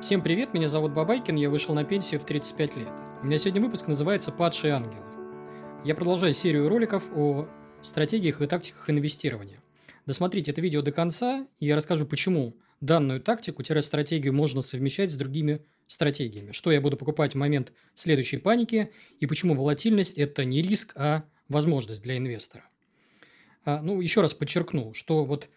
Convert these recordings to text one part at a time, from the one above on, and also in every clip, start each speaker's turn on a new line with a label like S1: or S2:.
S1: Всем привет, меня зовут Бабайкин, я вышел на пенсию в 35 лет. У меня сегодня выпуск называется «Падшие ангелы». Я продолжаю серию роликов о стратегиях и тактиках инвестирования. Досмотрите это видео до конца, и я расскажу, почему данную тактику-стратегию можно совмещать с другими стратегиями, что я буду покупать в момент следующей паники, и почему волатильность – это не риск, а возможность для инвестора. А, ну, еще раз подчеркну, что вот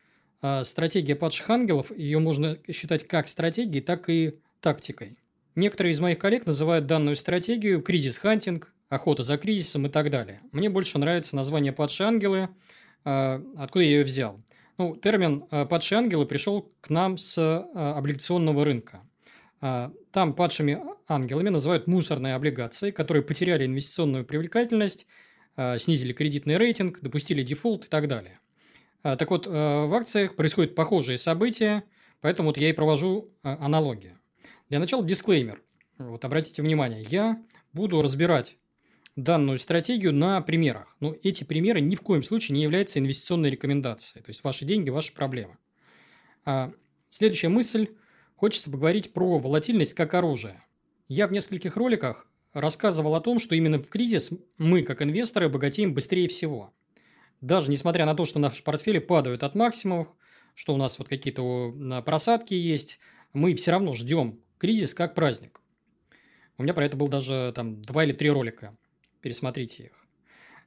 S1: стратегия падших ангелов, ее можно считать как стратегией, так и тактикой. Некоторые из моих коллег называют данную стратегию crisis hunting, охота за кризисом и так далее. Мне больше нравится название падшие ангелы, а, откуда я ее взял. Ну, термин а, «падшие ангелы» пришел к нам с облигационного рынка. Там падшими ангелами называют мусорные облигации, которые потеряли инвестиционную привлекательность, снизили кредитный рейтинг, допустили дефолт и так далее. А, так вот, э, в акциях происходят похожие события, поэтому вот я и провожу э, аналогию. Для начала дисклеймер. Вот обратите внимание, я буду разбирать данную стратегию на примерах. Но эти примеры ни в коем случае не являются инвестиционной рекомендацией. То есть, ваши деньги – ваша проблема. А следующая мысль. Хочется поговорить про волатильность как оружие. Я в нескольких роликах рассказывал о том, что именно в кризис мы, как инвесторы, богатеем быстрее всего даже несмотря на то, что наши портфели падают от максимумов, что у нас вот какие-то просадки есть, мы все равно ждем кризис как праздник. У меня про это был даже там два или три ролика. Пересмотрите их.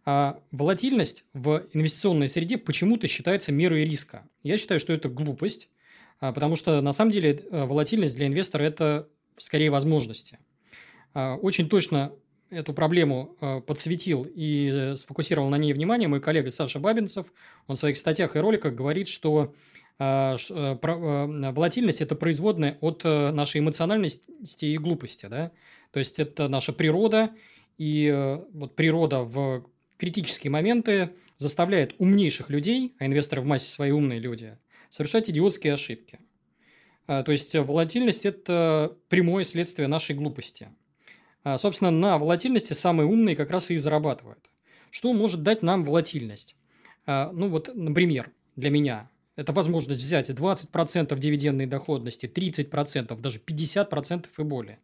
S1: А волатильность в инвестиционной среде почему-то считается мерой риска. Я считаю, что это глупость, а, потому что на самом деле э, волатильность для инвестора – это скорее возможности. А, очень точно эту проблему э, подсветил и э, сфокусировал на ней внимание мой коллега Саша Бабинцев. Он в своих статьях и роликах говорит, что э, волатильность – это производная от нашей эмоциональности и глупости. Да? То есть, это наша природа, и вот природа в критические моменты заставляет умнейших людей, а инвесторы в массе свои умные люди, совершать идиотские ошибки. То есть, волатильность – это прямое следствие нашей глупости – собственно, на волатильности самые умные как раз и зарабатывают. Что может дать нам волатильность? А, ну вот, например, для меня это возможность взять 20% дивидендной доходности, 30%, даже 50% и более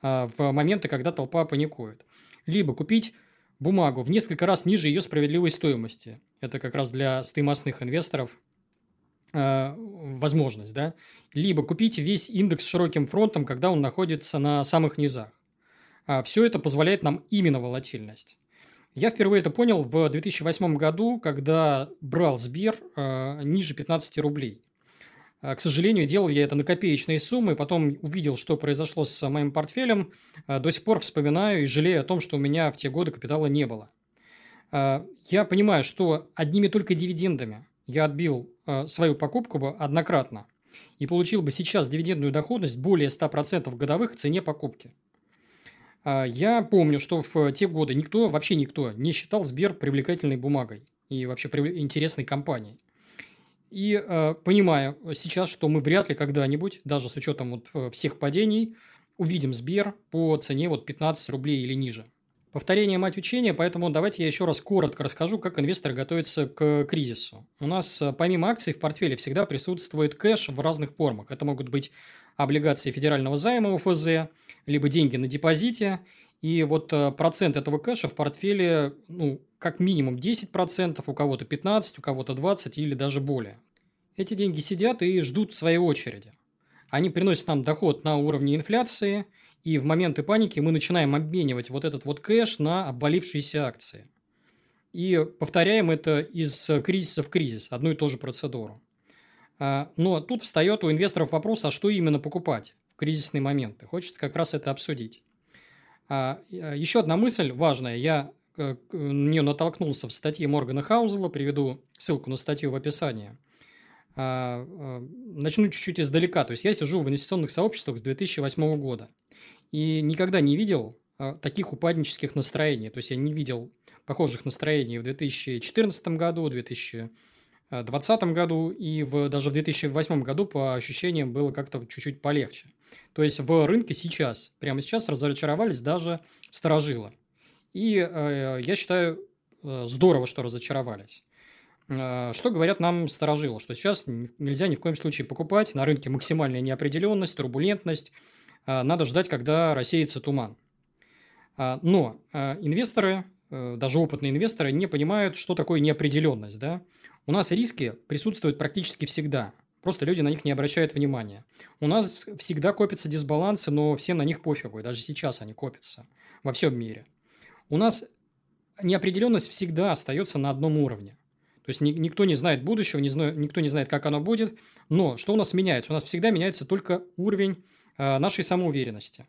S1: а, в моменты, когда толпа паникует. Либо купить бумагу в несколько раз ниже ее справедливой стоимости. Это как раз для стоимостных инвесторов возможность, да. Либо купить весь индекс широким фронтом, когда он находится на самых низах. А все это позволяет нам именно волатильность. Я впервые это понял в 2008 году, когда брал Сбер э, ниже 15 рублей. Э, к сожалению, делал я это на копеечные суммы, потом увидел, что произошло с моим портфелем, до сих пор вспоминаю и жалею о том, что у меня в те годы капитала не было. Я понимаю, что одними только дивидендами я отбил свою покупку бы однократно и получил бы сейчас дивидендную доходность более 100% годовых в цене покупки. А, я помню, что в те годы никто, вообще никто не считал Сбер привлекательной бумагой и вообще интересной компанией. И э, понимаю сейчас, что мы вряд ли когда-нибудь, даже с учетом вот э, всех падений, увидим Сбер по цене вот 15 рублей или ниже. Повторение – мать учения, поэтому давайте я еще раз коротко расскажу, как инвесторы готовятся к кризису. У нас э, помимо акций в портфеле всегда присутствует кэш в разных формах. Это могут быть облигации федерального займа УФЗ, либо деньги на депозите. И вот э, процент этого кэша в портфеле, ну, как минимум 10%, у кого-то 15%, у кого-то 20% или даже более. Эти деньги сидят и ждут своей очереди. Они приносят нам доход на уровне инфляции – и в моменты паники мы начинаем обменивать вот этот вот кэш на обвалившиеся акции. И повторяем это из кризиса в кризис, одну и ту же процедуру. А, но тут встает у инвесторов вопрос, а что именно покупать в кризисные моменты? Хочется как раз это обсудить. А, еще одна мысль важная. Я э, на нее натолкнулся в статье Моргана Хаузела. Приведу ссылку на статью в описании. А, начну чуть-чуть издалека. То есть, я сижу в инвестиционных сообществах с 2008 года и никогда не видел а, таких упаднических настроений. То есть, я не видел похожих настроений в 2014 году, 2020 году и в, даже в 2008 году по ощущениям было как-то чуть-чуть полегче. То есть, в рынке сейчас, прямо сейчас разочаровались даже сторожилы. И э, я считаю, э, здорово, что разочаровались. Э, что говорят нам сторожилы? Что сейчас нельзя ни в коем случае покупать, на рынке максимальная неопределенность, турбулентность, э, надо ждать, когда рассеется туман. Но инвесторы, даже опытные инвесторы, не понимают, что такое неопределенность. Да? У нас риски присутствуют практически всегда. Просто люди на них не обращают внимания. У нас всегда копятся дисбалансы, но всем на них пофигу. И даже сейчас они копятся во всем мире. У нас неопределенность всегда остается на одном уровне. То есть, ни, никто не знает будущего, не знаю, никто не знает, как оно будет. Но что у нас меняется? У нас всегда меняется только уровень э, нашей самоуверенности.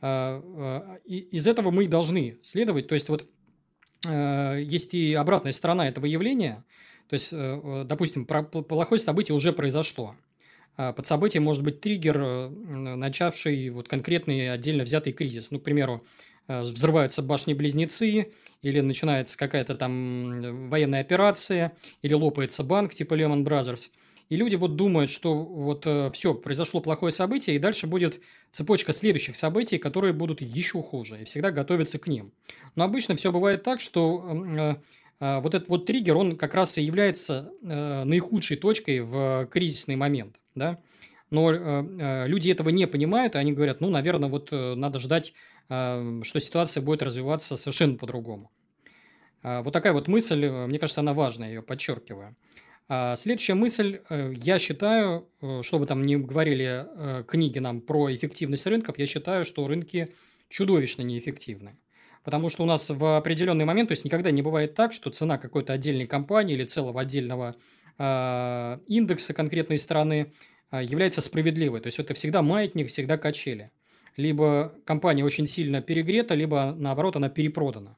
S1: Э, э, из этого мы должны следовать. То есть, вот э, есть и обратная сторона этого явления – то есть, э, э, допустим, плохое событие уже произошло. А под событием может быть триггер, э, начавший вот конкретный отдельно взятый кризис. Ну, к примеру, взрываются башни-близнецы, или начинается какая-то там военная операция, или лопается банк типа Lehman Brothers. И люди вот думают, что вот все, произошло плохое событие, и дальше будет цепочка следующих событий, которые будут еще хуже, и всегда готовятся к ним. Но обычно все бывает так, что вот этот вот триггер, он как раз и является э, наихудшей точкой в кризисный момент, да. Но э, э, люди этого не понимают, и они говорят, ну, наверное, вот надо ждать, что ситуация будет развиваться совершенно по-другому. А, вот такая вот мысль, мне кажется, она важная, ее подчеркиваю. А, следующая мысль, я считаю, что бы там ни говорили книги нам про эффективность рынков, я считаю, что рынки чудовищно неэффективны. Потому что у нас в определенный момент, то есть никогда не бывает так, что цена какой-то отдельной компании или целого отдельного э, индекса конкретной страны э, является справедливой. То есть это всегда маятник, всегда качели. Либо компания очень сильно перегрета, либо наоборот она перепродана.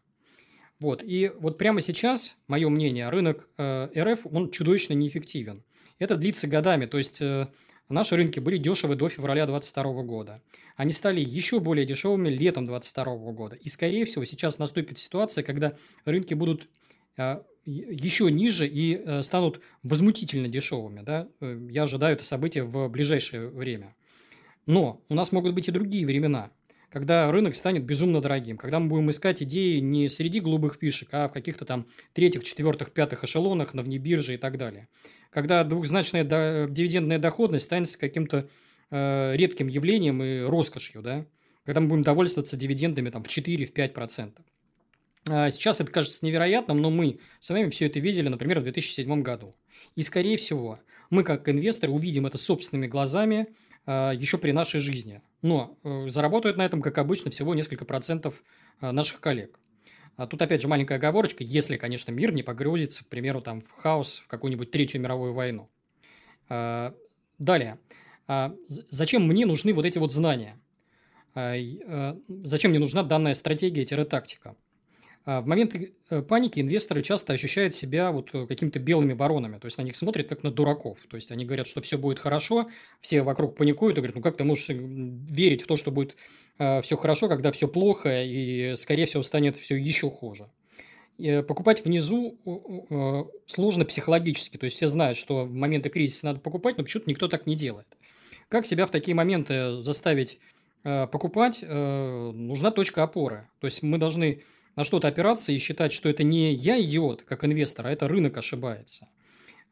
S1: Вот. И вот прямо сейчас, мое мнение, рынок э, РФ, он чудовищно неэффективен. Это длится годами. То есть э, наши рынки были дешевы до февраля 2022 года. Они стали еще более дешевыми летом 2022 года. И, скорее всего, сейчас наступит ситуация, когда рынки будут а, еще ниже и э, станут возмутительно дешевыми. Да? Э, я ожидаю это событие в ближайшее время. Но у нас могут быть и другие времена, когда рынок станет безумно дорогим, когда мы будем искать идеи не среди голубых фишек, а в каких-то там третьих, четвертых, пятых эшелонах на внебирже и так далее когда двухзначная дивидендная доходность станет каким-то э, редким явлением и роскошью, да, когда мы будем довольствоваться дивидендами там, в 4-5%. А сейчас это кажется невероятным, но мы с вами все это видели, например, в 2007 году. И, скорее всего, мы, как инвесторы, увидим это собственными глазами э, еще при нашей жизни. Но э, заработают на этом, как обычно, всего несколько процентов э, наших коллег. А тут, опять же, маленькая оговорочка, если, конечно, мир не погрузится, к примеру, там, в хаос, в какую-нибудь Третью мировую войну. А, далее. А, зачем мне нужны вот эти вот знания? Зачем мне нужна данная стратегия-тактика? В момент э, паники инвесторы часто ощущают себя вот э, какими-то белыми воронами, то есть на них смотрят как на дураков. То есть они говорят, что все будет хорошо, все вокруг паникуют и говорят, ну как ты можешь верить в то, что будет э, все хорошо, когда все плохо и, скорее всего, станет все еще хуже. Покупать внизу сложно психологически, то есть все знают, что в моменты кризиса надо покупать, но почему-то никто так не делает. Как себя в такие моменты заставить покупать? Нужна точка опоры. То есть мы должны на что-то опираться и считать, что это не я идиот, как инвестор, а это рынок ошибается.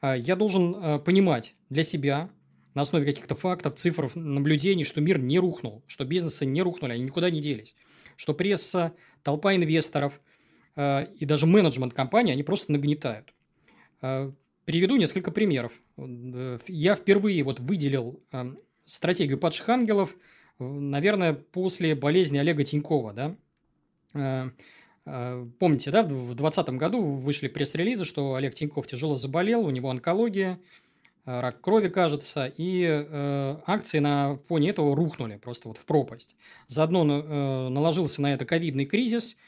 S1: А, я должен а, понимать для себя на основе каких-то фактов, цифр, наблюдений, что мир не рухнул, что бизнесы не рухнули, они никуда не делись, что пресса, толпа инвесторов а, и даже менеджмент компании, они просто нагнетают. Приведу несколько примеров. Я впервые вот выделил стратегию падших ангелов, наверное, после болезни Олега Тинькова, да, Э, помните, да, в 2020 году вышли пресс-релизы, что Олег Тиньков тяжело заболел, у него онкология, э, рак крови, кажется, и э, акции на фоне этого рухнули просто вот в пропасть. Заодно э, наложился на это ковидный кризис,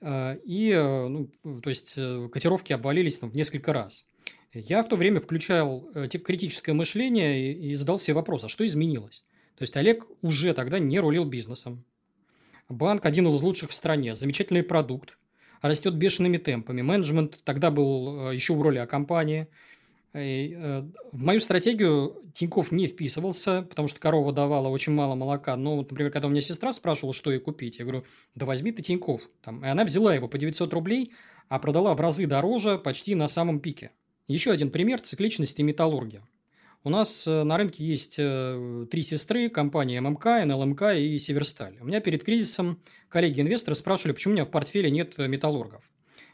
S1: э, и, э, ну, то есть, э, котировки обвалились там, в несколько раз. Я в то время включал э, критическое мышление и, и задал себе вопрос, а что изменилось? То есть, Олег уже тогда не рулил бизнесом, Банк один из лучших в стране, замечательный продукт, растет бешеными темпами. Менеджмент тогда был э, еще в роли компании. Э, в мою стратегию Тиньков не вписывался, потому что корова давала очень мало молока. Но, вот, например, когда у меня сестра спрашивала, что ей купить, я говорю, да возьми ты Тиньков. Там, и она взяла его по 900 рублей, а продала в разы дороже почти на самом пике. Еще один пример цикличности металлургии. У нас э, на рынке есть э, три сестры, компании ММК, НЛМК и Северсталь. У меня перед кризисом коллеги-инвесторы спрашивали, почему у меня в портфеле нет металлургов.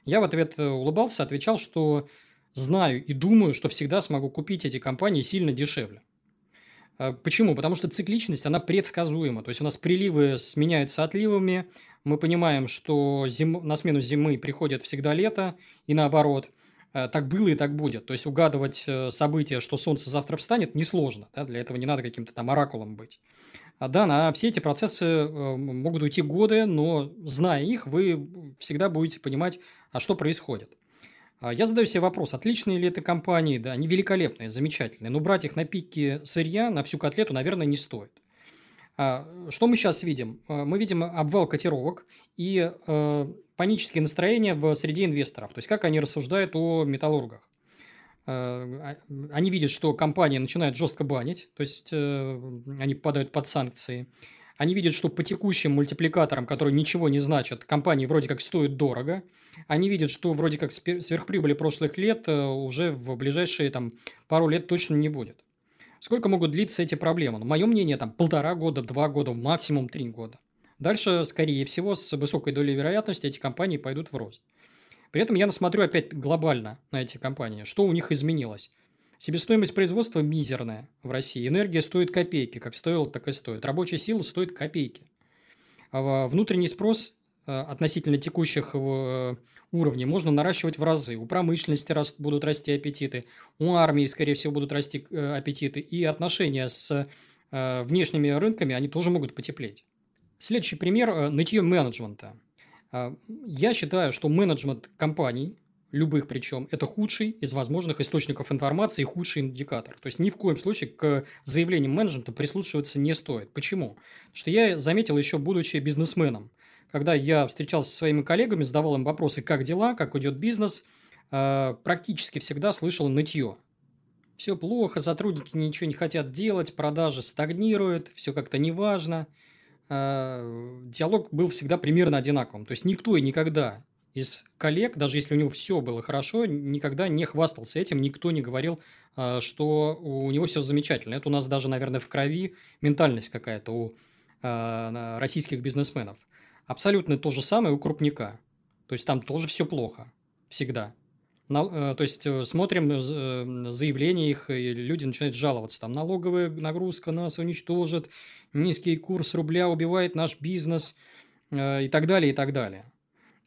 S1: Я в ответ улыбался, отвечал, что знаю и думаю, что всегда смогу купить эти компании сильно дешевле. Почему? Потому что цикличность, она предсказуема. То есть, у нас приливы сменяются отливами. Мы понимаем, что зим... на смену зимы приходит всегда лето, и наоборот. А, так было и так будет. То есть, угадывать э, события, что солнце завтра встанет, несложно. Да? Для этого не надо каким-то там оракулом быть. А да, на все эти процессы э, могут уйти годы, но зная их, вы всегда будете понимать, а что происходит. А, я задаю себе вопрос, отличные ли это компании, да, они великолепные, замечательные, но брать их на пике сырья на всю котлету, наверное, не стоит. А, что мы сейчас видим? А, мы видим обвал котировок и э, панические настроения в среде инвесторов, то есть как они рассуждают о металлургах. Они видят, что компания начинает жестко банить, то есть э, они попадают под санкции. Они видят, что по текущим мультипликаторам, которые ничего не значат, компании вроде как стоят дорого. Они видят, что вроде как сверхприбыли прошлых лет э, уже в ближайшие там, пару лет точно не будет. Сколько могут длиться эти проблемы? Ну, мое мнение, там полтора года, два года, максимум три года. Дальше, скорее всего, с высокой долей вероятности эти компании пойдут в рост. При этом я смотрю опять глобально на эти компании. Что у них изменилось? Себестоимость производства мизерная в России. Энергия стоит копейки, как стоила, так и стоит. Рабочая сила стоит копейки. А внутренний спрос э, относительно текущих э, уровней можно наращивать в разы. У промышленности будут расти аппетиты, у армии, скорее всего, будут расти э, аппетиты, и отношения с внешними рынками, они тоже могут потеплеть. Следующий пример – нытье менеджмента. Я считаю, что менеджмент компаний любых причем, это худший из возможных источников информации и худший индикатор. То есть, ни в коем случае к заявлениям менеджмента прислушиваться не стоит. Почему? Потому что я заметил еще, будучи бизнесменом, когда я встречался со своими коллегами, задавал им вопросы, как дела, как идет бизнес, э, практически всегда слышал нытье. Все плохо, сотрудники ничего не хотят делать, продажи стагнируют, все как-то неважно. Э, диалог был всегда примерно одинаковым. То есть, никто и никогда из коллег, даже если у него все было хорошо, никогда не хвастался этим, никто не говорил, а, что у него все замечательно. Это у нас даже, наверное, в крови ментальность какая-то у а, российских бизнесменов. Абсолютно то же самое у крупника. То есть, там тоже все плохо. Всегда. Э, то есть, э, смотрим э, заявления их, и люди начинают жаловаться. Там налоговая нагрузка нас уничтожит, низкий курс рубля убивает наш бизнес и так далее, и так далее.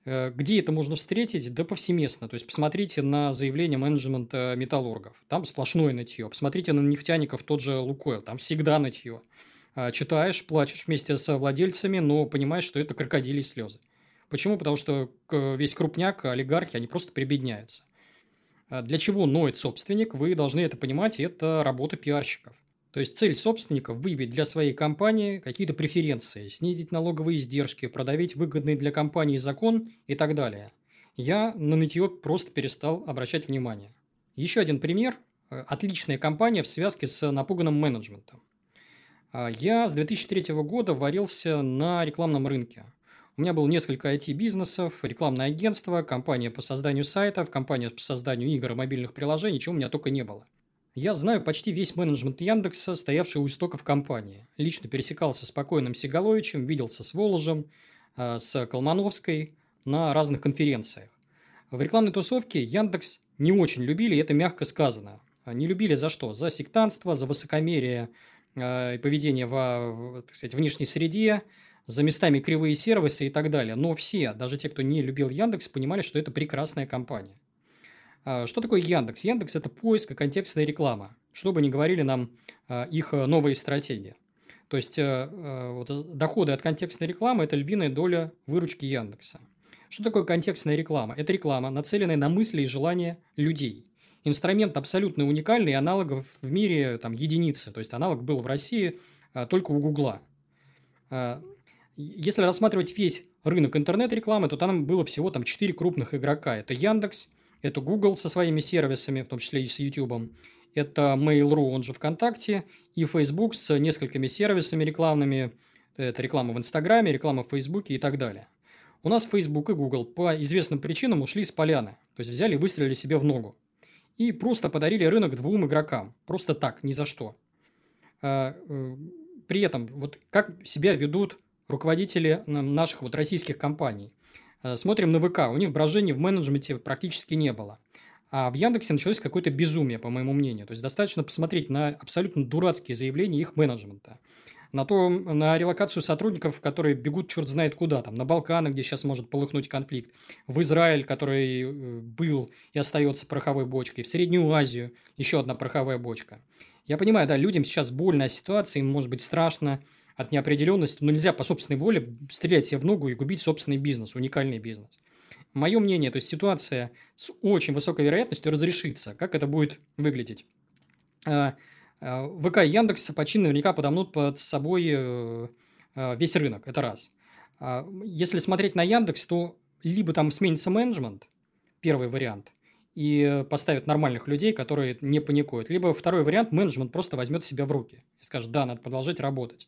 S1: Где это можно встретить? Да повсеместно. То есть, посмотрите на заявление менеджмента металлургов. Там сплошное нытье. Посмотрите на нефтяников, тот же Лукойл. Там всегда нытье. А, читаешь, плачешь вместе с владельцами, но понимаешь, что это крокодили слезы. Почему? Потому что весь крупняк, олигархи, они просто прибедняются. А для чего ноет собственник, вы должны это понимать, это работа пиарщиков. То есть цель собственника – выбить для своей компании какие-то преференции, снизить налоговые издержки, продавить выгодный для компании закон и так далее. Я на нытье просто перестал обращать внимание. Еще один пример – отличная компания в связке с напуганным менеджментом. А, я с 2003 года варился на рекламном рынке. У меня было несколько IT-бизнесов, рекламное агентство, компания по созданию сайтов, компания по созданию игр и мобильных приложений, чего у меня только не было – я знаю почти весь менеджмент Яндекса, стоявший у истоков компании. Лично пересекался с покойным Сигаловичем, виделся с Воложем, э, с Колмановской на разных конференциях. В рекламной тусовке Яндекс не очень любили, и это мягко сказано. Не любили за что? За сектантство, за высокомерие э, и поведение в, так сказать, внешней среде, за местами кривые сервисы и так далее. Но все, даже те, кто не любил Яндекс, понимали, что это прекрасная компания. А, что такое Яндекс? Яндекс – это поиск и контекстная реклама. Что бы ни говорили нам а, их э, новые стратегии. То есть, э, э, вот, доходы от контекстной рекламы – это львиная доля выручки Яндекса. Что такое контекстная реклама? Это реклама, нацеленная на мысли и желания людей. Инструмент абсолютно уникальный, аналогов в мире там, единицы. То есть, аналог был в России а, только у Гугла. Если рассматривать весь рынок интернет-рекламы, то там было всего там, 4 крупных игрока. Это Яндекс – Это Google со своими сервисами, в том числе и с YouTube. Это Mail.ru, он же ВКонтакте, и Facebook с несколькими сервисами рекламными. Это реклама в Инстаграме, реклама в Фейсбуке и так далее. У нас Facebook и Google по известным причинам ушли с поляны. То есть взяли и выстрелили себе в ногу. И просто подарили рынок двум игрокам. Просто так, ни за что. А, э, при этом, вот как себя ведут руководители наших вот российских компаний. Э, смотрим на ВК, у них брожений в менеджменте практически не было. А в Яндексе началось какое-то безумие, по моему мнению. То есть, достаточно посмотреть на абсолютно дурацкие заявления их менеджмента. На, то, на релокацию сотрудников, которые бегут черт знает куда, там, на Балканы, где сейчас может полыхнуть конфликт, в Израиль, который э, был и остается пороховой бочкой, в Среднюю Азию еще одна пороховая бочка. Я понимаю, да, людям сейчас больно ситуация, им может быть страшно, от неопределенности, но нельзя по собственной воле стрелять себе в ногу и губить собственный бизнес, уникальный бизнес. Мое мнение, то есть ситуация с очень высокой вероятностью разрешится. Как это будет выглядеть? А, а, ВК и Яндекс почин наверняка подомнут под собой э, э, весь рынок. Это раз. Если смотреть на Яндекс, то либо там сменится менеджмент, первый вариант, и поставят нормальных людей, которые не паникуют. Либо второй вариант, менеджмент просто возьмет себя в руки и скажет, да, надо продолжать работать.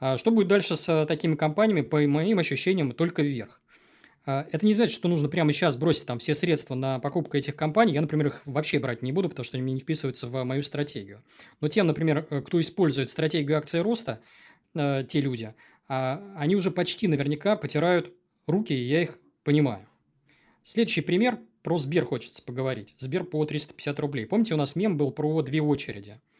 S1: А что будет дальше с э, такими компаниями, по моим ощущениям, только вверх. А, это не значит, что нужно прямо сейчас бросить там все средства на покупку этих компаний. Я, например, их вообще брать не буду, потому что они не вписываются в мою стратегию. Но тем, например, э, кто использует стратегию акции роста, э, те люди, а, они уже почти наверняка потирают руки, и я их понимаю. Следующий пример. Про Сбер хочется поговорить. Сбер по 350 рублей. Помните, у нас мем был про две очереди –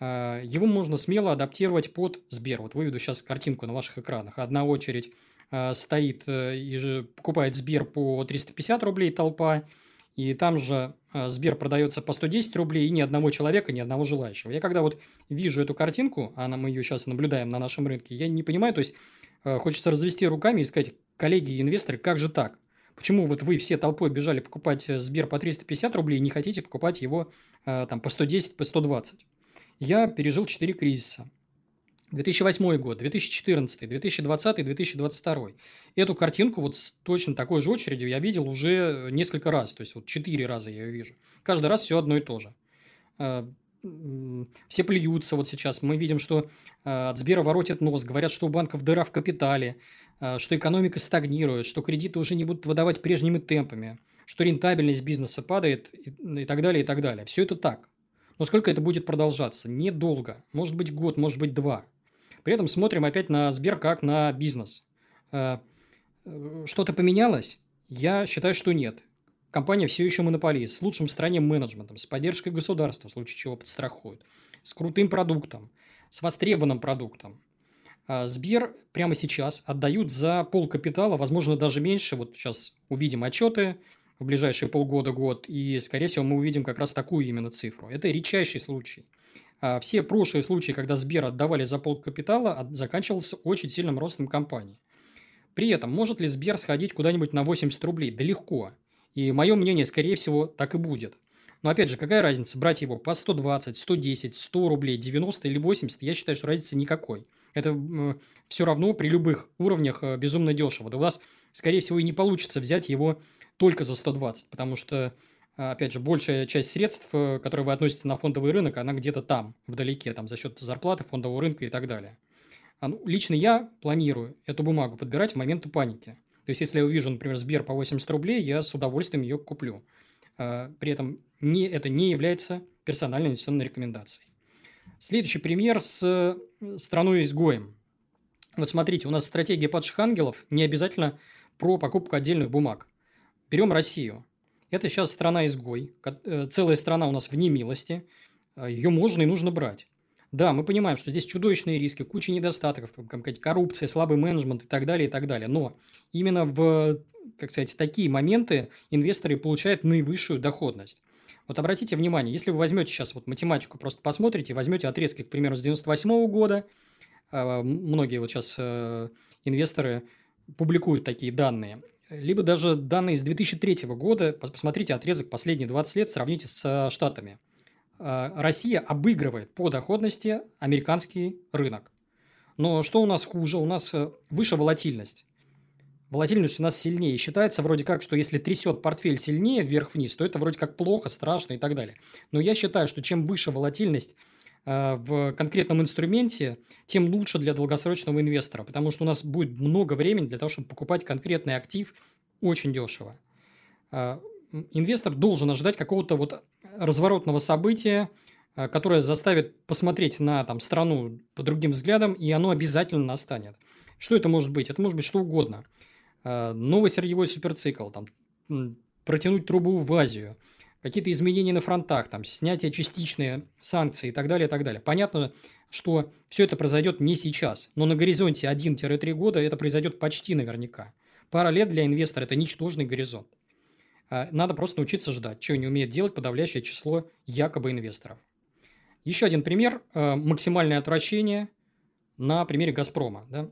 S1: его можно смело адаптировать под Сбер. Вот выведу сейчас картинку на ваших экранах. Одна очередь а, стоит э, и же покупает Сбер по 350 рублей толпа, и там же Сбер продается по 110 рублей, и ни одного человека, ни одного желающего. Я когда вот вижу эту картинку, а мы ее сейчас наблюдаем на нашем рынке, я не понимаю, то есть хочется развести руками и сказать, коллеги и инвесторы, как же так? Почему вот вы все толпой бежали покупать э, Сбер по 350 рублей и не хотите покупать его там по 110, по 120? Я пережил 4 кризиса. 2008 год, 2014, 2020, 2022. Эту картинку вот с точно такой же очередью я видел уже несколько раз. То есть, вот четыре раза я ее вижу. Каждый раз все одно и то же. А, все плюются вот сейчас. Мы видим, что а, от Сбера воротит нос. Говорят, что у банков дыра в капитале, а, что экономика стагнирует, что кредиты уже не будут выдавать прежними темпами, что рентабельность бизнеса падает и так далее, и так далее. Все это так. Но сколько это будет продолжаться? Недолго. Может быть год, может быть два. При этом смотрим опять на Сбер как на бизнес. Э, э, что-то поменялось? Я считаю, что нет. Компания все еще монополист, с лучшим в стране менеджментом, с поддержкой государства, в случае чего подстрахует, с крутым продуктом, с востребованным продуктом. А Сбер прямо сейчас отдают за пол капитала, возможно, даже меньше. Вот сейчас увидим отчеты, в ближайшие полгода-год, и, скорее всего, мы увидим как раз такую именно цифру. Это редчайший случай. А все прошлые случаи, когда Сбер отдавали за полкапитала, заканчивался очень сильным ростом компании. При этом, может ли Сбер сходить куда-нибудь на 80 рублей? Да легко. И мое мнение, скорее всего, так и будет. Но опять же, какая разница, брать его по 120, 110, 100 рублей, 90 или 80, я считаю, что разницы никакой. Это э, все равно при любых уровнях э, безумно дешево. Да у вас, скорее всего, и не получится взять его только за 120, потому что, а, опять же, большая часть средств, э, которые вы относите на фондовый рынок, она где-то там, вдалеке, там, за счет зарплаты, фондового рынка и так далее. А, ну, лично я планирую эту бумагу подбирать в моменты паники. То есть, если я увижу, например, Сбер по 80 рублей, я с удовольствием ее куплю. А, при этом не, это не является персональной инвестиционной рекомендацией. Следующий пример с э, страной-изгоем. Вот смотрите, у нас стратегия падших ангелов не обязательно про покупку отдельных бумаг. Берем Россию. Это сейчас страна-изгой. Э, целая страна у нас в немилости. Э, Ее можно и нужно брать. Да, мы понимаем, что здесь чудовищные риски, куча недостатков, коррупция, слабый менеджмент и так далее, и так далее. Но именно в, как сказать, такие моменты инвесторы получают наивысшую доходность. Вот обратите внимание, если вы возьмете сейчас вот математику, просто посмотрите, возьмете отрезки, к примеру, с 98 года, э, многие вот сейчас инвесторы публикуют такие данные, либо даже данные с 2003 года, посмотрите отрезок последние 20 лет, сравните с Штатами. Э, Россия обыгрывает по доходности американский рынок. Но что у нас хуже? У нас э, выше волатильность. волатильность у нас сильнее. Считается вроде как, что если трясет портфель сильнее вверх-вниз, то это вроде как плохо, страшно и так далее. Но я считаю, что чем выше волатильность в конкретном инструменте, тем лучше для долгосрочного инвестора, потому что у нас будет много времени для того, чтобы покупать конкретный актив очень дешево. Э, инвестор должен ожидать какого-то вот разворотного события, э, которое заставит посмотреть на там, страну по другим взглядам, и оно обязательно настанет. Что это может быть? Это может быть что угодно – Э, новый сырьевой суперцикл, там, протянуть трубу в Азию, какие-то изменения на фронтах, там, снятие частичные санкции и так далее, и так далее. Понятно, что все это произойдет не сейчас, но на горизонте 1-3 года это произойдет почти наверняка. Пара лет для инвестора – это ничтожный горизонт. Э, надо просто научиться ждать, чего не умеет делать подавляющее число якобы инвесторов. Еще один пример э, – максимальное отвращение на примере «Газпрома». Да?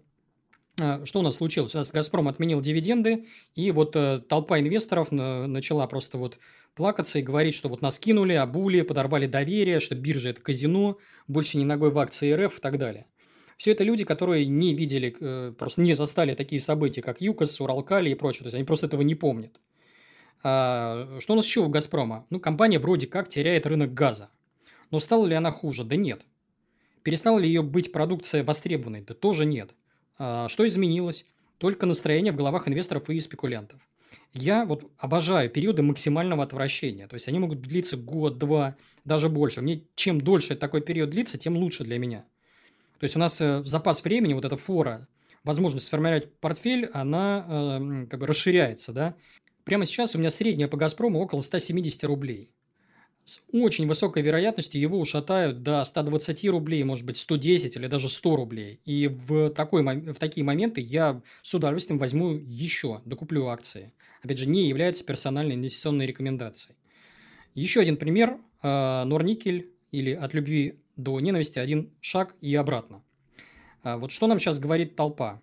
S1: А, что у нас случилось? У нас «Газпром» отменил дивиденды, и вот э, толпа инвесторов начала просто вот плакаться и говорить, что вот нас кинули, обули, подорвали доверие, что биржа – это казино, больше не ногой в акции РФ и так далее. Все это люди, которые не видели, э, просто не застали такие события, как ЮКОС, Уралкали и прочее. То есть, они просто этого не помнят. А, что у нас еще у «Газпрома»? Ну, компания вроде как теряет рынок газа. Но стала ли она хуже? Да нет. Перестала ли ее быть продукция востребованной? Да тоже нет. А, что изменилось? Только настроение в головах инвесторов и спекулянтов. Я вот обожаю периоды максимального отвращения. То есть, они могут длиться год, два, даже больше. Мне чем дольше такой период длится, тем лучше для меня. То есть, у нас э, запас времени, вот эта фора, возможность сформировать портфель, она э, как бы расширяется, да. Прямо сейчас у меня средняя по «Газпрому» около 170 рублей с очень высокой вероятностью его ушатают до 120 рублей, может быть, 110 или даже 100 рублей. И в, такой, в такие моменты я с удовольствием возьму еще, докуплю акции. Опять же, не является персональной инвестиционной рекомендацией. Еще один пример. Э, Норникель или от любви до ненависти один шаг и обратно. А вот что нам сейчас говорит толпа?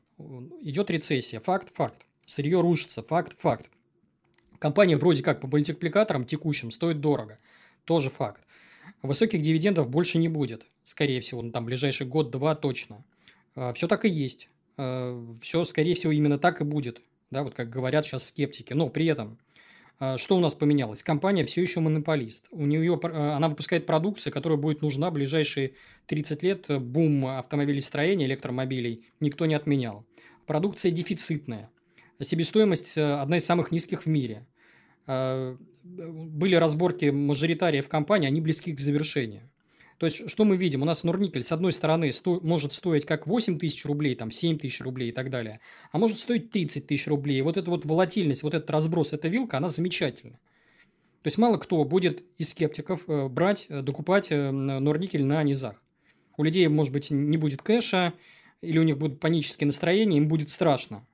S1: Идет рецессия. Факт, факт. Сырье рушится. Факт, факт. Компания вроде как по мультипликаторам текущим стоит дорого – тоже факт. Высоких дивидендов больше не будет, скорее всего, ну, там ближайший год-два точно. А, Все так и есть. А, Все, скорее всего, именно так и будет. Да, вот как говорят сейчас скептики. Но при этом, а, что у нас поменялось? Компания все еще монополист. У нее, она выпускает продукцию, которая будет нужна ближайшие 30 лет. Бум автомобилестроения, электромобилей никто не отменял. Продукция дефицитная. Себестоимость одна из самых низких в мире были разборки мажоритариев компании, они близки к завершению. То есть, что мы видим? У нас Норникель, с одной стороны, сто, может стоить как 8 тысяч рублей, там 7 тысяч рублей и так далее, а может стоить 30 тысяч рублей. Вот эта вот волатильность, вот этот разброс, эта вилка, она замечательна. То есть, мало кто будет из скептиков э, брать, э, докупать э, Норникель на низах. У людей, может быть, не будет кэша, или у них будут панические настроения, им будет страшно.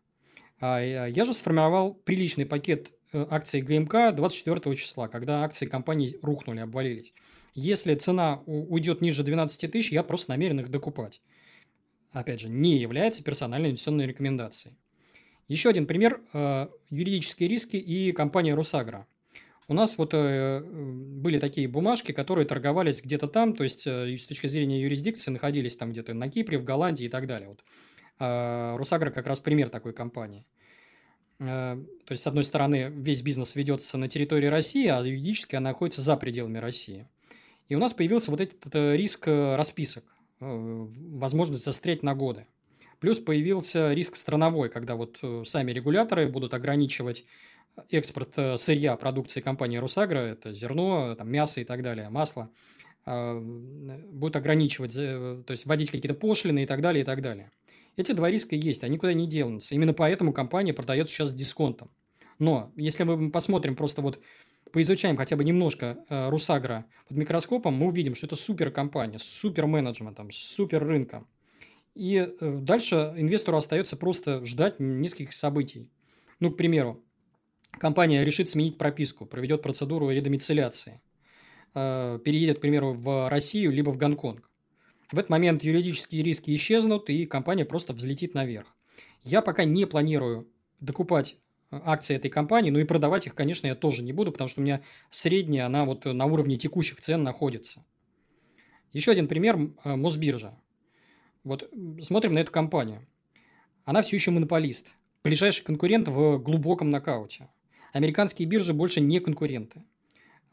S1: А я же сформировал приличный пакет акции ГМК 24 числа, когда акции компании рухнули, обвалились. Если цена уйдет ниже 12 тысяч, я просто намерен их докупать. Опять же, не является персональной инвестиционной рекомендацией. Еще один пример э, – юридические риски и компания «Русагра». У нас вот э, были такие бумажки, которые торговались где-то там, то есть с точки зрения юрисдикции находились там где-то на Кипре, в Голландии и так далее. Вот. «Русагра» как раз пример такой компании – Э, то есть, с одной стороны, весь бизнес ведется на территории России, а юридически она находится за пределами России. И у нас появился вот этот э, риск э, расписок, возможность застрять на годы. Плюс появился риск страновой, когда вот сами регуляторы будут ограничивать экспорт сырья продукции компании «Русагра», это зерно, там, мясо и так далее, масло, будут ограничивать, то есть вводить какие-то пошлины и так далее, и так далее. Эти два риска есть, они никуда не делаются. Именно поэтому компания продается сейчас с дисконтом. Но если мы посмотрим просто вот поизучаем хотя бы немножко э, Русагра под микроскопом, мы увидим, что это суперкомпания с суперменеджментом, с супер. И э, дальше инвестору остается просто ждать нескольких событий. Ну, к примеру, компания решит сменить прописку, проведет процедуру редомицеляции, э, переедет, к примеру, в Россию либо в Гонконг. В этот момент юридические риски исчезнут, и компания просто взлетит наверх. Я пока не планирую докупать э, акции этой компании, ну и продавать их, конечно, я тоже не буду, потому что у меня средняя, она вот на уровне текущих цен находится. Еще один пример э, – Мосбиржа. Вот смотрим на эту компанию. Она все еще монополист. ближайший конкурент в глубоком нокауте. Американские биржи больше не конкуренты.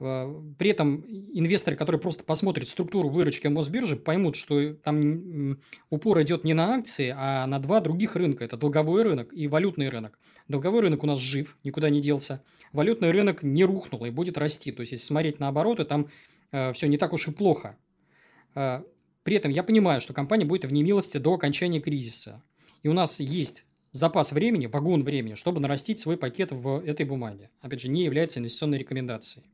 S1: Э, при этом инвесторы, которые просто посмотрят структуру выручки Мосбиржи, поймут, что там упор идет не на акции, а на два других рынка. Это долговой рынок и валютный рынок. Долговой рынок у нас жив, никуда не делся. Валютный рынок не рухнул и будет расти. То есть, если смотреть на обороты, там э, все не так уж и плохо. Э, при этом я понимаю, что компания будет в немилости до окончания кризиса. И у нас есть запас времени, вагон времени, чтобы нарастить свой пакет в этой бумаге. Опять же, не является инвестиционной рекомендацией.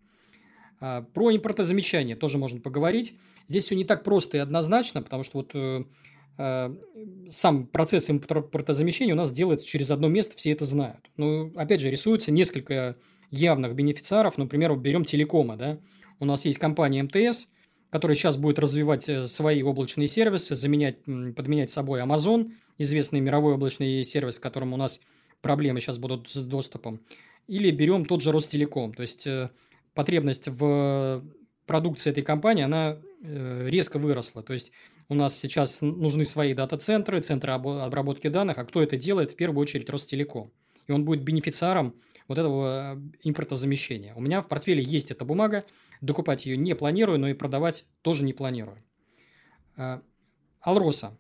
S1: А, про импортозамещание тоже можно поговорить. Здесь все не так просто и однозначно, потому что вот э, э, сам процесс импортозамещения у нас делается через одно место, все это знают. Ну, опять же, рисуется несколько явных бенефициаров. Например, берем телекома, да. У нас есть компания МТС, которая сейчас будет развивать э, свои облачные сервисы, заменять, подменять собой Amazon, известный мировой облачный сервис, с которым у нас проблемы сейчас будут с доступом. Или берем тот же Ростелеком. То есть, потребность в продукции этой компании, она э, резко выросла. То есть, у нас сейчас нужны свои дата-центры, центры обработки данных, а кто это делает? В первую очередь Ростелеком. И он будет бенефициаром вот этого э, импортозамещения. У меня в портфеле есть эта бумага, докупать ее не планирую, но и продавать тоже не планирую. Э, Алроса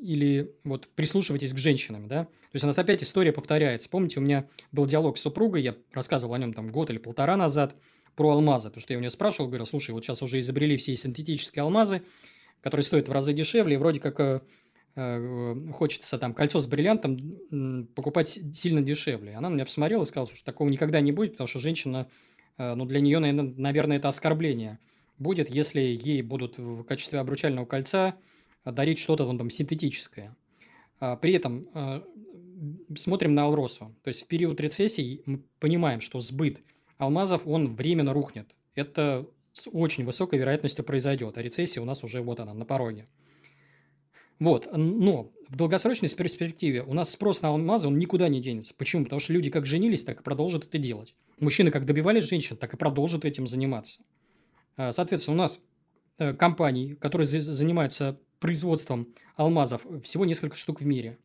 S1: или вот прислушивайтесь к женщинам, да. То есть, у нас опять история повторяется. Помните, у меня был диалог с супругой, я рассказывал о нем там год или полтора назад, про алмазы. То, что я у нее спрашивал, говорил, слушай, вот сейчас уже изобрели все синтетические алмазы, которые стоят в разы дешевле, и вроде как э, э, хочется там кольцо с бриллиантом покупать сильно дешевле. Она на меня посмотрела и сказала, что такого никогда не будет, потому что женщина, э, ну, для нее, наверное, наверное, это оскорбление будет, если ей будут в качестве обручального кольца дарить что-то вон, там синтетическое. А, при этом а, смотрим на Алросу. То есть в период рецессии мы понимаем, что сбыт алмазов, он временно рухнет. Это с очень высокой вероятностью произойдет. А рецессия у нас уже вот она, на пороге. Вот, но в долгосрочной перспективе у нас спрос на алмазы, он никуда не денется. Почему? Потому что люди как женились, так и продолжат это делать. Мужчины как добивались женщин, так и продолжат этим заниматься. А, соответственно, у нас э, компании, которые занимаются производством алмазов всего несколько штук в мире.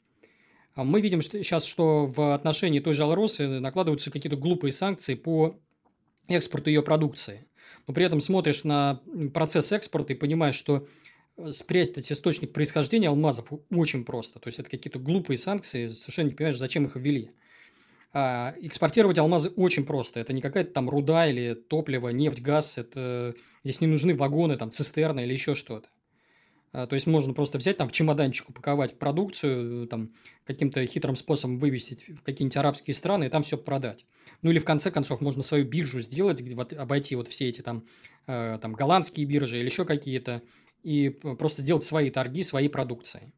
S1: А мы видим что сейчас, что в отношении той же Алросы накладываются какие-то глупые санкции по экспорту ее продукции. Но при этом смотришь на процесс экспорта и понимаешь, что э, спрятать источник происхождения алмазов очень просто. То есть, это какие-то глупые санкции, совершенно не понимаешь, зачем их ввели. А экспортировать алмазы очень просто. Это не какая-то там руда или топливо, нефть, газ. Это... Здесь не нужны вагоны, там, цистерны или еще что-то. А, то есть можно просто взять там в чемоданчик упаковать продукцию, там каким-то хитрым способом вывести в какие-нибудь арабские страны и там все продать. Ну или в конце концов можно свою биржу сделать, вот, обойти вот все эти там, э, там голландские биржи или еще какие-то и просто сделать свои торги, свои продукции.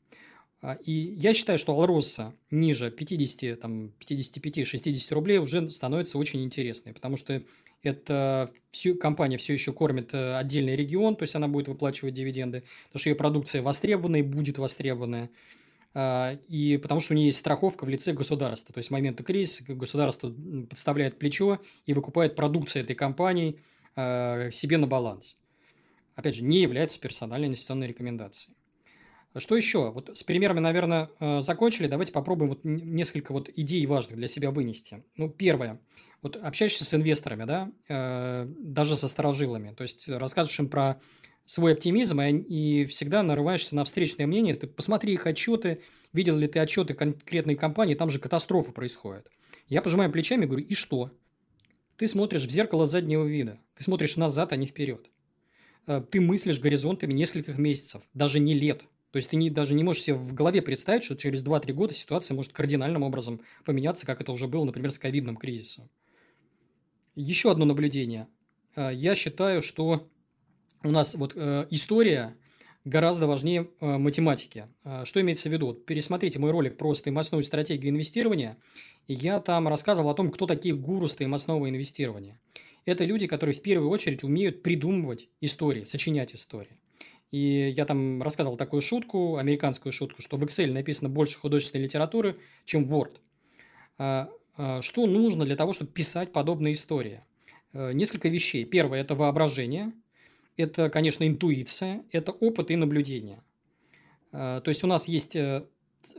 S1: А, и я считаю, что Алроса ниже 50, там, 55-60 рублей уже становится очень интересной, потому что это всю, компания все еще кормит э, отдельный регион, то есть она будет выплачивать дивиденды, потому что ее продукция востребованная и будет востребованная. А, и потому что у нее есть страховка в лице государства. То есть в момент кризиса государство подставляет плечо и выкупает продукцию этой компании а, себе на баланс. Опять же, не является персональной инвестиционной рекомендацией. Что еще? Вот с примерами, наверное, э, закончили. Давайте попробуем вот несколько вот идей важных для себя вынести. Ну, первое. Вот общаешься с инвесторами, да, э, даже со сторожилами. То есть рассказываешь им про свой оптимизм и, всегда нарываешься на встречное мнение. Ты посмотри их отчеты, видел ли ты отчеты конкретной компании, там же катастрофа происходит. Я пожимаю плечами и говорю, и что? Ты смотришь в зеркало заднего вида. Ты смотришь назад, а не вперед. Э, ты мыслишь горизонтами нескольких месяцев, даже не лет – то есть ты не, даже не можешь себе в голове представить, что через 2-3 года ситуация может кардинальным образом поменяться, как это уже было, например, с ковидным кризисом. Еще одно наблюдение. Э, я считаю, что у нас вот э, история гораздо важнее э, математики. Что имеется в виду? Пересмотрите мой ролик про стоимостную стратегию инвестирования. Я там рассказывал о том, кто такие гуру стоимостного инвестирования. Это люди, которые в первую очередь умеют придумывать истории, сочинять истории. И я там рассказывал такую шутку, американскую шутку, что в Excel написано больше художественной литературы, чем в Word. А, а, что нужно для того, чтобы писать подобные истории? Э, несколько вещей. Первое – это воображение. Это, конечно, интуиция. Это опыт и наблюдение. А, то есть, у нас есть э,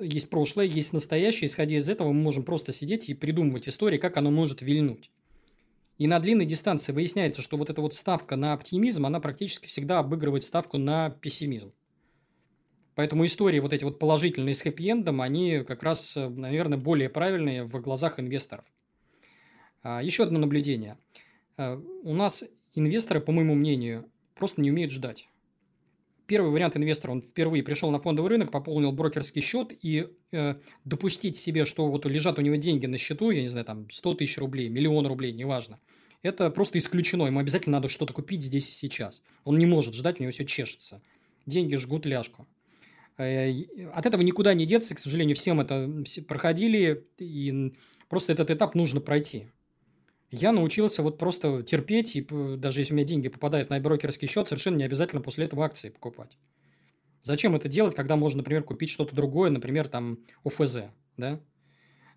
S1: есть прошлое, есть настоящее. Исходя из этого, мы можем просто сидеть и придумывать истории, как оно может вильнуть. И на длинной дистанции выясняется, что вот эта вот ставка на оптимизм, она практически всегда обыгрывает ставку на пессимизм. Поэтому истории вот эти вот положительные с хэппи-эндом, они как раз, наверное, более правильные в глазах инвесторов. А, еще одно наблюдение. А, у нас инвесторы, по моему мнению, просто не умеют ждать. Первый вариант инвестора, он впервые пришел на фондовый рынок, пополнил брокерский счет и э, допустить себе, что вот лежат у него деньги на счету, я не знаю, там 100 тысяч рублей, миллион рублей, неважно. Это просто исключено. Ему обязательно надо что-то купить здесь и сейчас. Он не может ждать, у него все чешется. Деньги жгут ляжку. Э, от этого никуда не деться, к сожалению, всем это проходили, и просто этот этап нужно пройти. Я научился вот просто терпеть, и даже если у меня деньги попадают на брокерский счет, совершенно не обязательно после этого акции покупать. Зачем это делать, когда можно, например, купить что-то другое, например, там ОФЗ, да?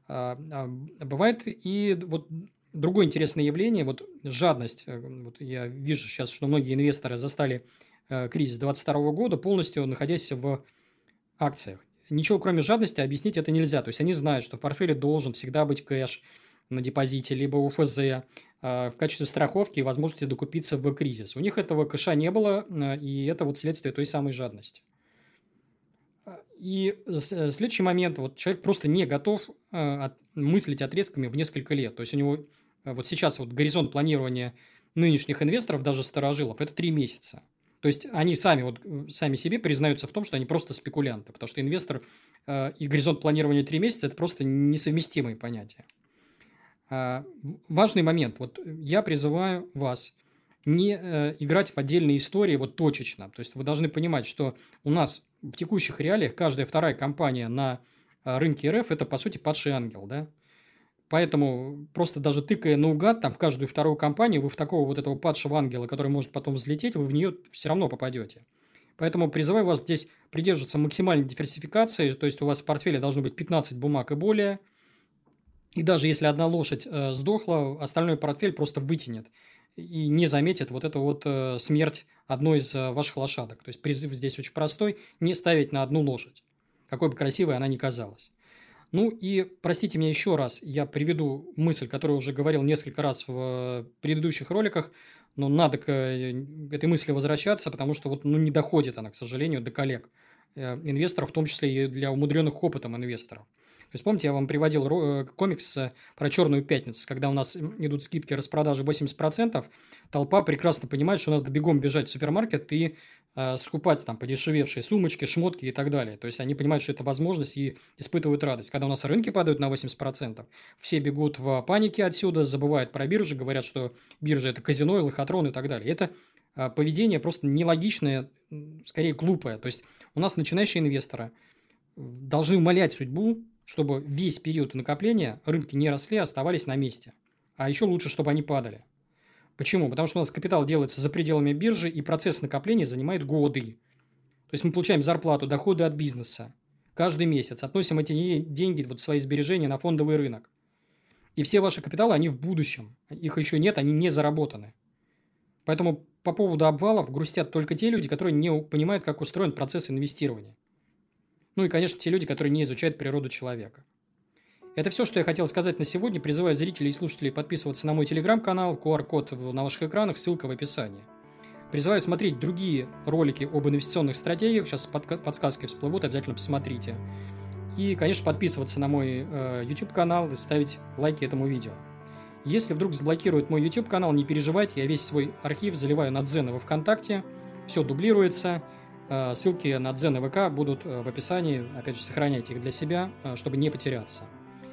S1: А, а, бывает и вот другое интересное явление, вот жадность. Э, вот я вижу сейчас, что многие инвесторы застали э, кризис 2022 года, полностью находясь в акциях. Ничего кроме жадности объяснить это нельзя. То есть они знают, что в портфеле должен всегда быть кэш, на депозите, либо УФЗ э, в качестве страховки и возможности докупиться в кризис. У них этого кэша не было, э, и это вот следствие той самой жадности. И следующий момент, вот человек просто не готов э, мыслить отрезками в несколько лет. То есть у него вот сейчас вот горизонт планирования нынешних инвесторов, даже старожилов, это три месяца. То есть они сами, вот, сами себе признаются в том, что они просто спекулянты, потому что инвестор и горизонт планирования три месяца – это просто несовместимые понятия. А, важный момент. Вот я призываю вас не э, играть в отдельные истории вот точечно. То есть вы должны понимать, что у нас в текущих реалиях каждая вторая компания на а, рынке РФ это по сути падший ангел, да? Поэтому просто даже тыкая наугад там в каждую вторую компанию, вы в такого вот этого падшего ангела, который может потом взлететь, вы в нее все равно попадете. Поэтому призываю вас здесь придерживаться максимальной диверсификации, то есть у вас в портфеле должно быть 15 бумаг и более – и даже если одна лошадь э, сдохла, остальной портфель просто вытянет и не заметит вот эту вот э, смерть одной из э, ваших лошадок. То есть призыв здесь очень простой – не ставить на одну лошадь, какой бы красивой она ни казалась. Ну и простите меня еще раз, я приведу мысль, которую уже говорил несколько раз в э, предыдущих роликах, но надо к, э, этой мысли возвращаться, потому что вот ну, не доходит она, к сожалению, до коллег э, инвесторов, в том числе и для умудренных опытом инвесторов. То есть, помните, я вам приводил э, комикс э, про «Черную пятницу», когда у нас идут скидки распродажи 80%, толпа прекрасно понимает, что надо бегом бежать в супермаркет и э, скупать там подешевевшие сумочки, шмотки и так далее. То есть, они понимают, что это возможность и испытывают радость. Когда у нас рынки падают на 80%, все бегут в панике отсюда, забывают про биржи, говорят, что биржа – это казино, лохотрон и так далее. Это э, поведение просто нелогичное, скорее глупое. То есть, у нас начинающие инвесторы должны умолять судьбу чтобы весь период накопления рынки не росли, а оставались на месте. А еще лучше, чтобы они падали. Почему? Потому что у нас капитал делается за пределами биржи, и процесс накопления занимает годы. То есть мы получаем зарплату, доходы от бизнеса каждый месяц, относим эти деньги, вот свои сбережения на фондовый рынок. И все ваши капиталы, они в будущем. Их еще нет, они не заработаны. Поэтому по поводу обвалов грустят только те люди, которые не понимают, как устроен процесс инвестирования. Ну и, конечно, те люди, которые не изучают природу человека. Это все, что я хотел сказать на сегодня. Призываю зрителей и слушателей подписываться на мой телеграм-канал, QR-код на ваших экранах, ссылка в описании. Призываю смотреть другие ролики об инвестиционных стратегиях. Сейчас подсказки всплывут, обязательно посмотрите. И, конечно, подписываться на мой э, YouTube-канал и ставить лайки этому видео. Если вдруг заблокируют мой YouTube-канал, не переживайте, я весь свой архив заливаю на Дзен и ВКонтакте. Все дублируется. Э, ссылки на Дзен и ВК будут э, в описании. Опять же, сохраняйте их для себя, э, чтобы не потеряться.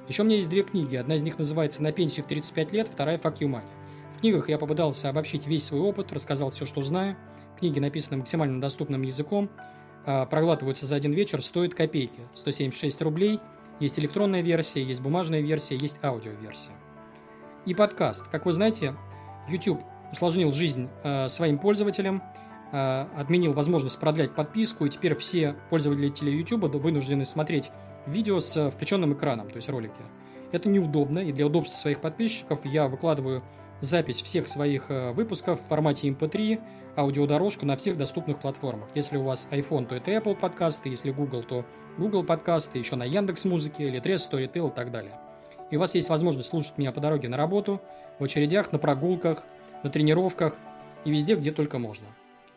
S1: Еще у меня есть две книги. Одна из них называется «На пенсию в 35 лет», вторая «Fuck you money». В книгах я попытался обобщить весь свой опыт, рассказал все, что знаю. Книги написаны максимально доступным языком, проглатываются за один вечер, стоят копейки, 176 рублей. Есть электронная версия, есть бумажная версия, есть аудиоверсия. И подкаст. Как вы знаете, YouTube усложнил жизнь своим пользователям – Э, отменил возможность продлять подписку, и теперь все пользователи YouTube вынуждены смотреть видео с включенным экраном, то есть ролики. Это неудобно, и для удобства своих подписчиков я выкладываю запись всех своих э, выпусков в формате MP3, аудиодорожку на всех доступных платформах. Если у вас iPhone, то это Apple подкасты, если Google, то Google подкасты, еще на Яндекс Музыке, Litres, Storytel и так далее. И у вас есть возможность слушать меня по дороге на работу, в очередях, на прогулках, на тренировках и везде, где только можно.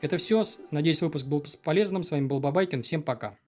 S1: Это все. Надеюсь, выпуск был полезным. С вами был Бабайкин. Всем пока.